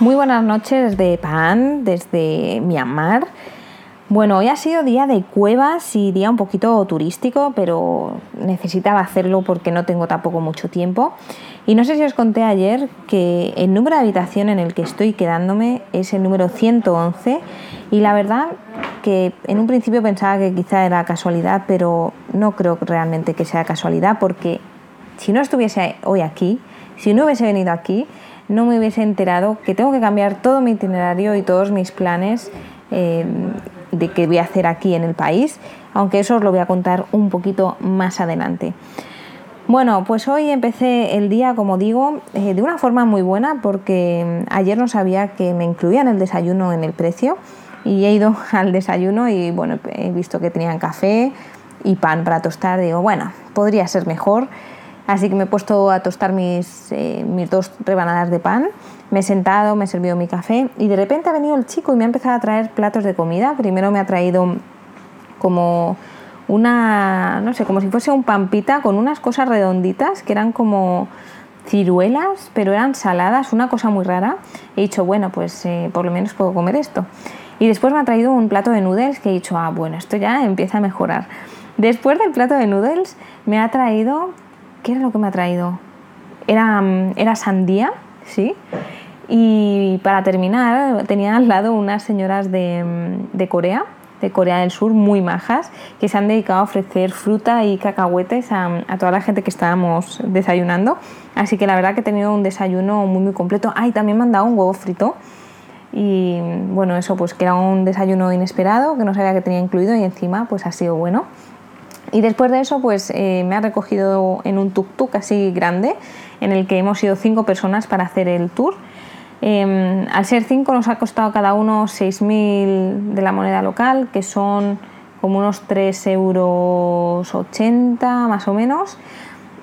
Muy buenas noches de Pan desde Myanmar. Bueno, hoy ha sido día de cuevas y día un poquito turístico, pero necesitaba hacerlo porque no tengo tampoco mucho tiempo. Y no sé si os conté ayer que el número de habitación en el que estoy quedándome es el número 111 y la verdad que en un principio pensaba que quizá era casualidad, pero no creo realmente que sea casualidad porque si no estuviese hoy aquí, si no hubiese venido aquí, no me hubiese enterado que tengo que cambiar todo mi itinerario y todos mis planes eh, de qué voy a hacer aquí en el país, aunque eso os lo voy a contar un poquito más adelante. Bueno, pues hoy empecé el día, como digo, eh, de una forma muy buena porque mm, ayer no sabía que me incluían el desayuno en el precio y he ido al desayuno y bueno, he visto que tenían café y pan para tostar. Digo, bueno, podría ser mejor Así que me he puesto a tostar mis, eh, mis dos rebanadas de pan, me he sentado, me he servido mi café y de repente ha venido el chico y me ha empezado a traer platos de comida. Primero me ha traído como una, no sé, como si fuese un pampita con unas cosas redonditas que eran como ciruelas, pero eran saladas, una cosa muy rara. He dicho, bueno, pues eh, por lo menos puedo comer esto. Y después me ha traído un plato de noodles que he dicho, ah, bueno, esto ya empieza a mejorar. Después del plato de noodles me ha traído ¿Qué era lo que me ha traído? Era, mm, era sandía, ¿sí? Y para terminar, tenía al lado unas señoras de, mm, de, Corea, de Corea del Sur, muy majas, que se han dedicado a ofrecer fruta y cacahuetes a, a, toda la gente que estábamos desayunando. Así que la verdad que he tenido un desayuno muy, muy completo. Ay, también me han dado un huevo frito. Y bueno, eso pues que era un desayuno inesperado, que no sabía que tenía incluido y encima pues ha sido bueno. Y después de eso, pues eh, me ha recogido en un tuk-tuk así grande, en el que hemos ido cinco personas para hacer el tour. Em, al ser cinco nos ha costado cada uno 6.000 de la moneda local, que son como unos 3,80 euros más o menos.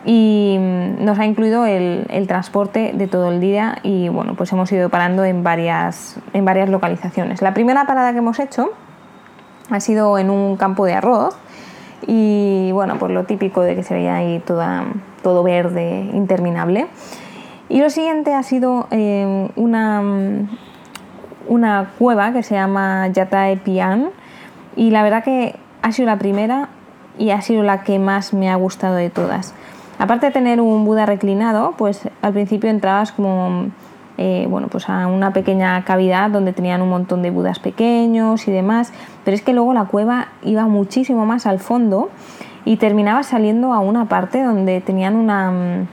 Y mm, nos ha incluido el, el, transporte de todo el día y bueno, pues hemos ido parando en varias, en varias localizaciones. La primera parada que hemos hecho ha sido en un campo de arroz y bueno, pues lo típico de que se veía ahí toda, todo verde, interminable. Y lo siguiente ha sido eh, una, una cueva que se llama Yatae Pian y la verdad que ha sido la primera y ha sido la que más me ha gustado de todas. Aparte de tener un Buda reclinado, pues al principio entrabas como eh, bueno, pues a una pequeña cavidad donde tenían un montón de budas pequeños y demás, pero es que luego la cueva iba muchísimo más al fondo y terminaba saliendo a una parte donde tenían una mm,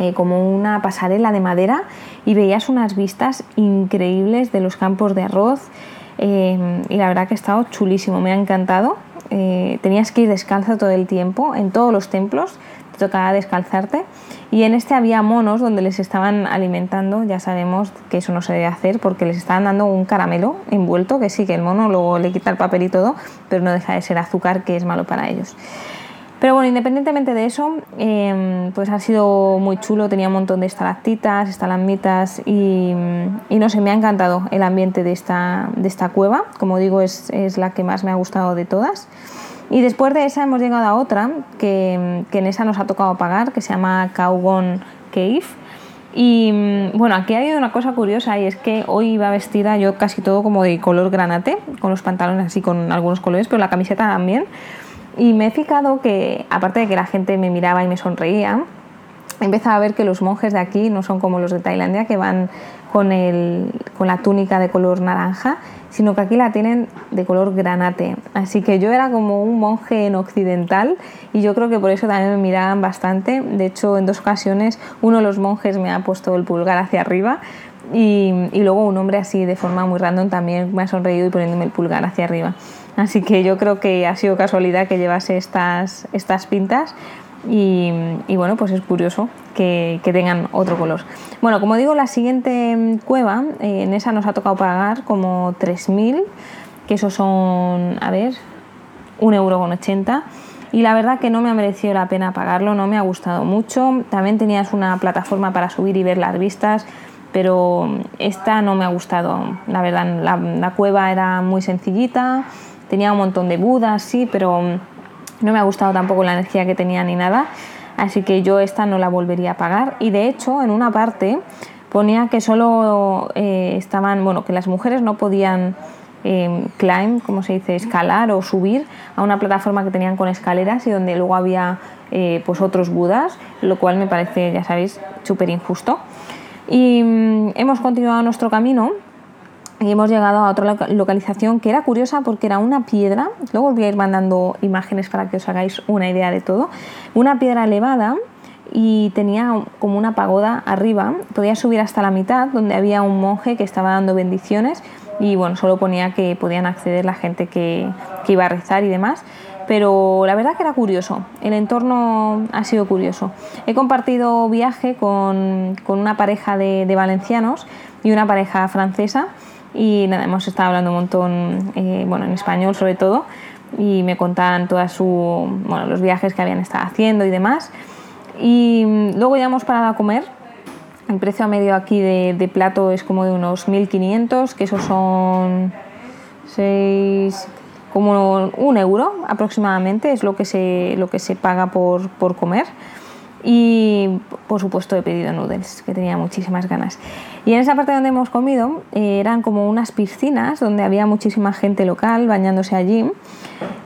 eh, como una pasarela de madera y veías unas vistas increíbles de los campos de arroz eh, y la verdad que ha estado chulísimo, me ha encantado. tenías que ir descalza todo el tiempo en todos los templos, te tocaba descalzarte y en este había monos donde les estaban alimentando, ya sabemos que eso no se debe hacer porque les estaban dando un caramelo envuelto, que sí, que el mono luego le quita el papel y todo, pero no deja de ser azúcar que es malo para ellos. Pero bueno, independientemente de eso, em, pues ha sido muy chulo, tenía un montón de estalactitas, estalagmitas y, y, no sé, me ha encantado el ambiente de esta, de esta cueva, como digo, es, es la que más me ha gustado de todas. Y después de esa hemos llegado a otra, que, en esa nos ha tocado pagar, que se llama Kaugon Cave. Y mm, bueno, aquí ha habido una cosa curiosa y es que hoy iba vestida yo casi todo como de color granate, con los pantalones así con algunos colores, pero la camiseta también. Y me he fijado que, aparte de que la gente me miraba y me sonreía, he empezado a ver que los monjes de aquí no son como los de Tailandia, que van con, el, con la túnica de color naranja, sino que aquí la tienen de color granate. Así que yo era como un monje en occidental y yo creo que por eso también me miraban bastante. De hecho, en dos ocasiones uno de los monjes me ha puesto el pulgar hacia arriba y, luego un hombre así de forma muy random también me ha sonreído y poniéndome el pulgar hacia arriba. Así que yo creo que ha sido casualidad que llevase estas, estas pintas y, bueno, pues es curioso que, tengan otro color. Bueno, como digo, la siguiente cueva, eh, en esa nos ha tocado pagar como 3.000, que esos son, a ver, 1,80 euro y la verdad que no me ha merecido la pena pagarlo, no me ha gustado mucho. También tenías una plataforma para subir y ver las vistas, pero esta no me ha gustado. La verdad, la, cueva era muy sencillita, tenía un montón de budas, sí, pero no me ha gustado tampoco la energía que tenía ni nada. Así que yo esta no la volvería a pagar. Y de hecho, en una parte ponía que solo eh, estaban, bueno, que las mujeres no podían eh, climb, como se dice, escalar o subir a una plataforma que tenían con escaleras y donde luego había eh, pues otros budas, lo cual me parece, ya sabéis, súper injusto. Y mm, hemos continuado nuestro camino y hemos llegado a otra localización que era curiosa porque era una piedra, luego os voy a ir mandando imágenes para que os hagáis una idea de todo, una piedra elevada y tenía como una pagoda arriba, podía subir hasta la mitad donde había un monje que estaba dando bendiciones. Y bueno, solo ponía que podían acceder la gente que, que iba a rezar y demás. Pero la verdad que era curioso, el entorno ha sido curioso. He compartido viaje con, con una pareja de, de, valencianos y una pareja francesa y nada, hemos estado hablando un montón, eh, bueno, en español sobre todo, y me contaban todas su, bueno, los viajes que habían estado haciendo y demás. Y luego ya hemos parado a comer el precio medio aquí de, plato es como de unos 1.500, que esos son 6, como un euro aproximadamente, es lo que se, lo que se paga por, por comer y por supuesto he pedido noodles, que tenía muchísimas ganas. Y en esa parte donde hemos comido eh, eran como unas piscinas donde había muchísima gente local bañándose allí.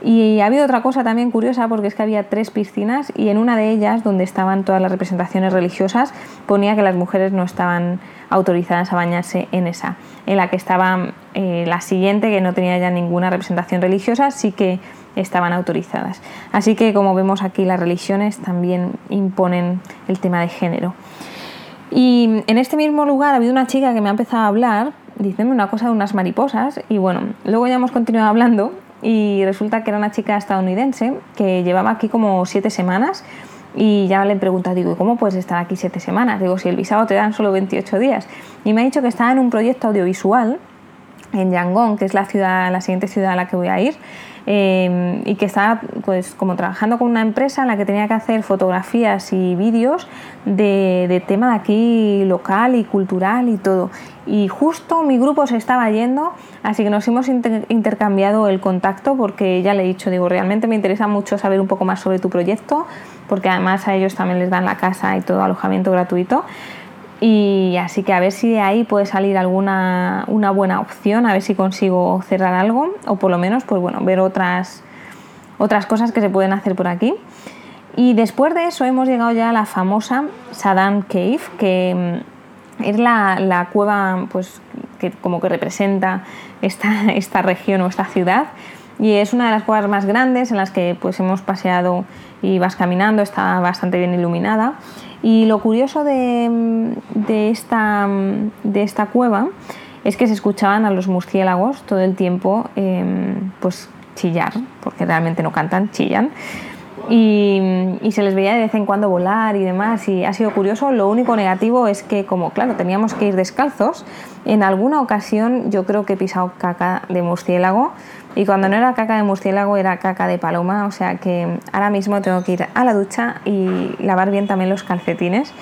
Y ha habido otra cosa también curiosa porque es que había tres piscinas y en una de ellas, donde estaban todas las representaciones religiosas, ponía que las mujeres no estaban autorizadas a bañarse en esa. En la que estaba eh, la siguiente, que no tenía ya ninguna representación religiosa, sí que estaban autorizadas. Así que como vemos aquí las religiones también imponen el tema de género. Y en este mismo lugar ha habido una chica que me ha empezado a hablar, diciendo una cosa de unas mariposas y bueno, luego ya hemos continuado hablando y resulta que era una chica estadounidense que llevaba aquí como siete semanas y ya le he preguntado, digo, ¿cómo puedes estar aquí siete semanas? Digo, si el visado te dan solo 28 días. Y me ha dicho que estaba en un proyecto audiovisual en Yangon, que es la ciudad, la siguiente ciudad a la que voy a ir, Em, y que estaba pues como trabajando con una empresa en la que tenía que hacer fotografías y vídeos de, tema de aquí local y cultural y todo. Y justo mi grupo se estaba yendo, así que nos hemos intercambiado el contacto porque ya le he dicho, digo, realmente me interesa mucho saber un poco más sobre tu proyecto, porque además a ellos también les dan la casa y todo alojamiento gratuito. Y así que a ver si de ahí puede salir alguna una buena opción, a ver si consigo cerrar algo o por lo menos pues bueno, ver otras, otras cosas que se pueden hacer por aquí. Y después de eso hemos llegado ya a la famosa Saddam Cave, que mm, es la, la cueva pues, que como que representa esta, esta región o esta ciudad y es una de las cuevas más grandes en las que pues hemos paseado y vas caminando, está bastante bien iluminada y lo curioso de, esta, de esta cueva es que se escuchaban a los murciélagos todo el tiempo em, pues chillar, porque realmente no cantan, chillan. Y, se les veía de vez en cuando volar y demás y ha sido curioso. Lo único negativo es que como claro teníamos que ir descalzos, en alguna ocasión yo creo que he pisado caca de murciélago y cuando no era caca de murciélago era caca de paloma, o sea que ahora mismo tengo que ir a la ducha y lavar bien también los calcetines.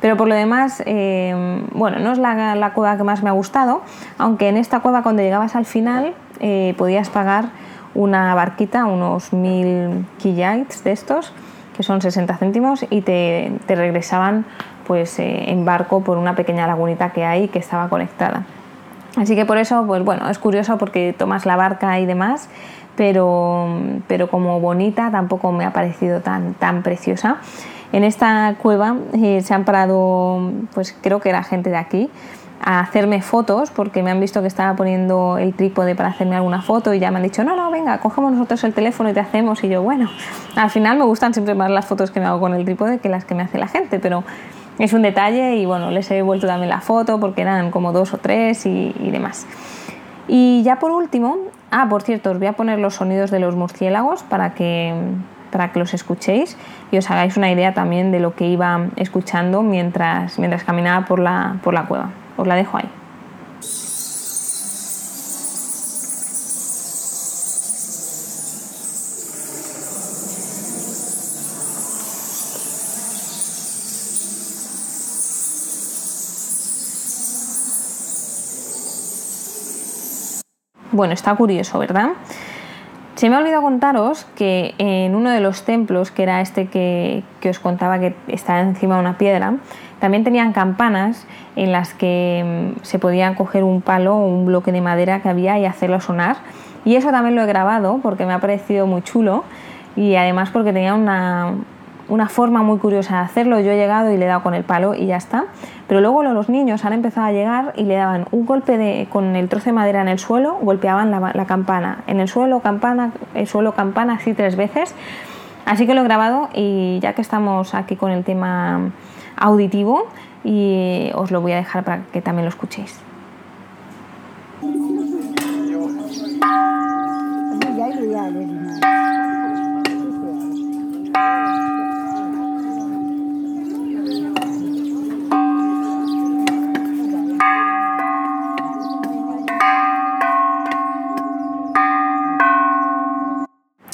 Pero por lo demás, eh, bueno, no es la, cueva que más me ha gustado, aunque en esta cueva cuando llegabas al final eh, podías pagar una barquita, unos mil kiyaits de estos, que son 60 céntimos, y te, regresaban pues eh, en barco por una pequeña lagunita que hay que estaba conectada. Así que por eso, pues bueno, es curioso porque tomas la barca y demás, pero, pero como bonita tampoco me ha parecido tan, tan preciosa. En esta cueva eh, se han parado, pues creo que era gente de aquí, a hacerme fotos porque me han visto que estaba poniendo el trípode para hacerme alguna foto y ya me han dicho, no, no, venga, cogemos nosotros el teléfono y te hacemos. Y yo, bueno, al final me gustan siempre más las fotos que me hago con el trípode que las que me hace la gente, pero es un detalle y bueno, les he vuelto también la foto porque eran como dos o tres y, demás. Y ya por último, ah, por cierto, os voy a poner los sonidos de los murciélagos para que, para que los escuchéis y os hagáis una idea también de lo que iba escuchando mientras, mientras caminaba por la, por la cueva. Os la dejo ahí. Bueno, está curioso, ¿verdad? Se me ha olvidado contaros que en uno de los templos, que era este que, os contaba que estaba encima de una piedra, también tenían campanas en las que mm, se podían coger un palo o un bloque de madera que había y hacerlo sonar. Y eso también lo he grabado porque me ha parecido muy chulo y además porque tenía una, una forma muy curiosa de hacerlo. Yo he llegado y le he dado con el palo y ya está. Pero luego los niños han empezado a llegar y le daban un golpe de, con el trozo de madera en el suelo, golpeaban la, campana. En el suelo, campana, el suelo, campana, así tres veces. Así que lo he grabado y ya que estamos aquí con el tema auditivo, y os lo voy a dejar para que también lo escuchéis.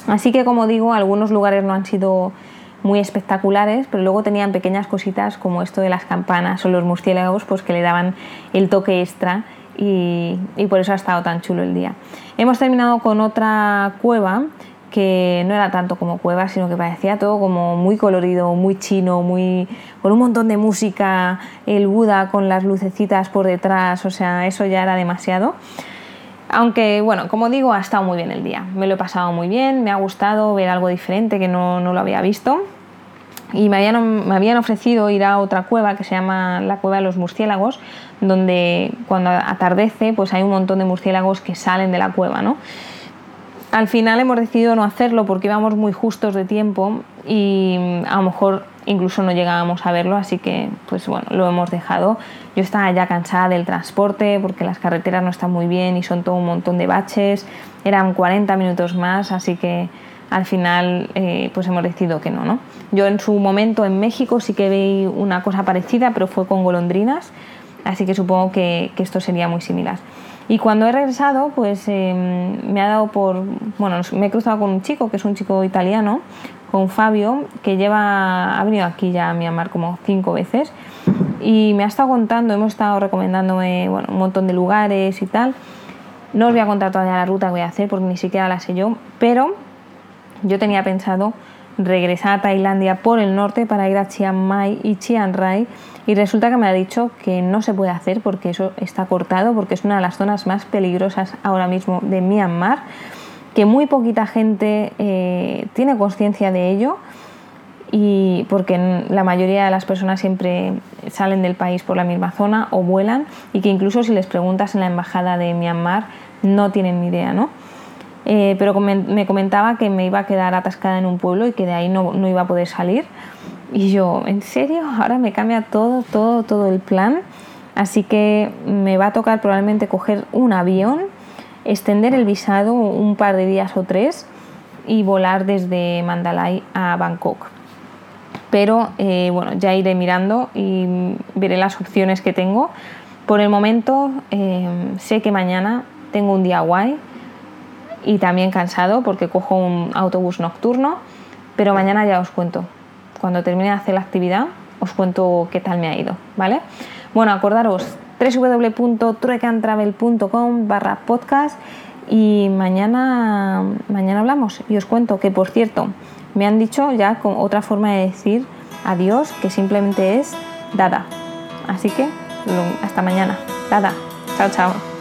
Así que como digo, algunos lugares no han sido muy espectaculares, pero luego tenían pequeñas cositas como esto de las campanas o los murciélagos, pues que le daban el toque extra y, por eso ha estado tan chulo el día. Hemos terminado con otra cueva que no era tanto como cueva, sino que parecía todo como muy colorido, muy chino, muy con un montón de música, el Buda con las lucecitas por detrás, o sea, eso ya era demasiado. Aunque, bueno, como digo, ha estado muy bien el día. Me lo he pasado muy bien, me ha gustado ver algo diferente que no, lo había visto. Y me habían, ofrecido ir a otra cueva que se llama la Cueva de los Murciélagos, donde cuando atardece, pues hay un montón de murciélagos que salen de la cueva, ¿no? Al final hemos decidido no hacerlo porque íbamos muy justos de tiempo y a lo mejor incluso no llegábamos a verlo, así que pues bueno, lo hemos dejado. Yo estaba ya cansada del transporte porque las carreteras no están muy bien y son todo un montón de baches, eran 40 minutos más, así que al final eh, pues hemos decidido que no, no. Yo en su momento en México sí que vi una cosa parecida, pero fue con golondrinas, así que supongo que, esto sería muy similar. Y cuando he regresado, pues em, me ha dado por. Bueno, me he cruzado con un chico, que es un chico italiano, con Fabio, que lleva, ha venido aquí ya a Myanmar como cinco veces y me ha estado contando, hemos estado recomendándome bueno, un montón de lugares y tal. No os voy a contar todavía la ruta que voy a hacer porque ni siquiera la sé yo, pero yo tenía pensado regresar a Tailandia por el norte para ir a Chiang Mai y Chiang Rai y resulta que me ha dicho que no se puede hacer porque eso está cortado porque es una de las zonas más peligrosas ahora mismo de Myanmar que muy poquita gente eh, tiene conciencia de ello y porque la mayoría de las personas siempre salen del país por la misma zona o vuelan y que incluso si les preguntas en la embajada de Myanmar no tienen ni idea, ¿no? Eh, pero me comentaba que me iba a quedar atascada en un pueblo y que de ahí no, no iba a poder salir. Y yo, ¿en serio? Ahora me cambia todo, todo, todo el plan. Así que me va a tocar probablemente coger un avión extender el visado un par de días o tres y volar desde Mandalay a Bangkok. Pero eh, bueno, ya iré mirando y veré las opciones que tengo. Por el momento eh, sé que mañana tengo un día guay y también cansado porque cojo un autobús nocturno, pero mañana ya os cuento. Cuando termine de hacer la actividad os cuento qué tal me ha ido, ¿vale? Bueno, acordaros, www.truecantravel.com barra podcast y mañana, mañana hablamos y os cuento que por cierto me han dicho ya con otra forma de decir adiós que simplemente es dada así que hasta mañana dada chao chao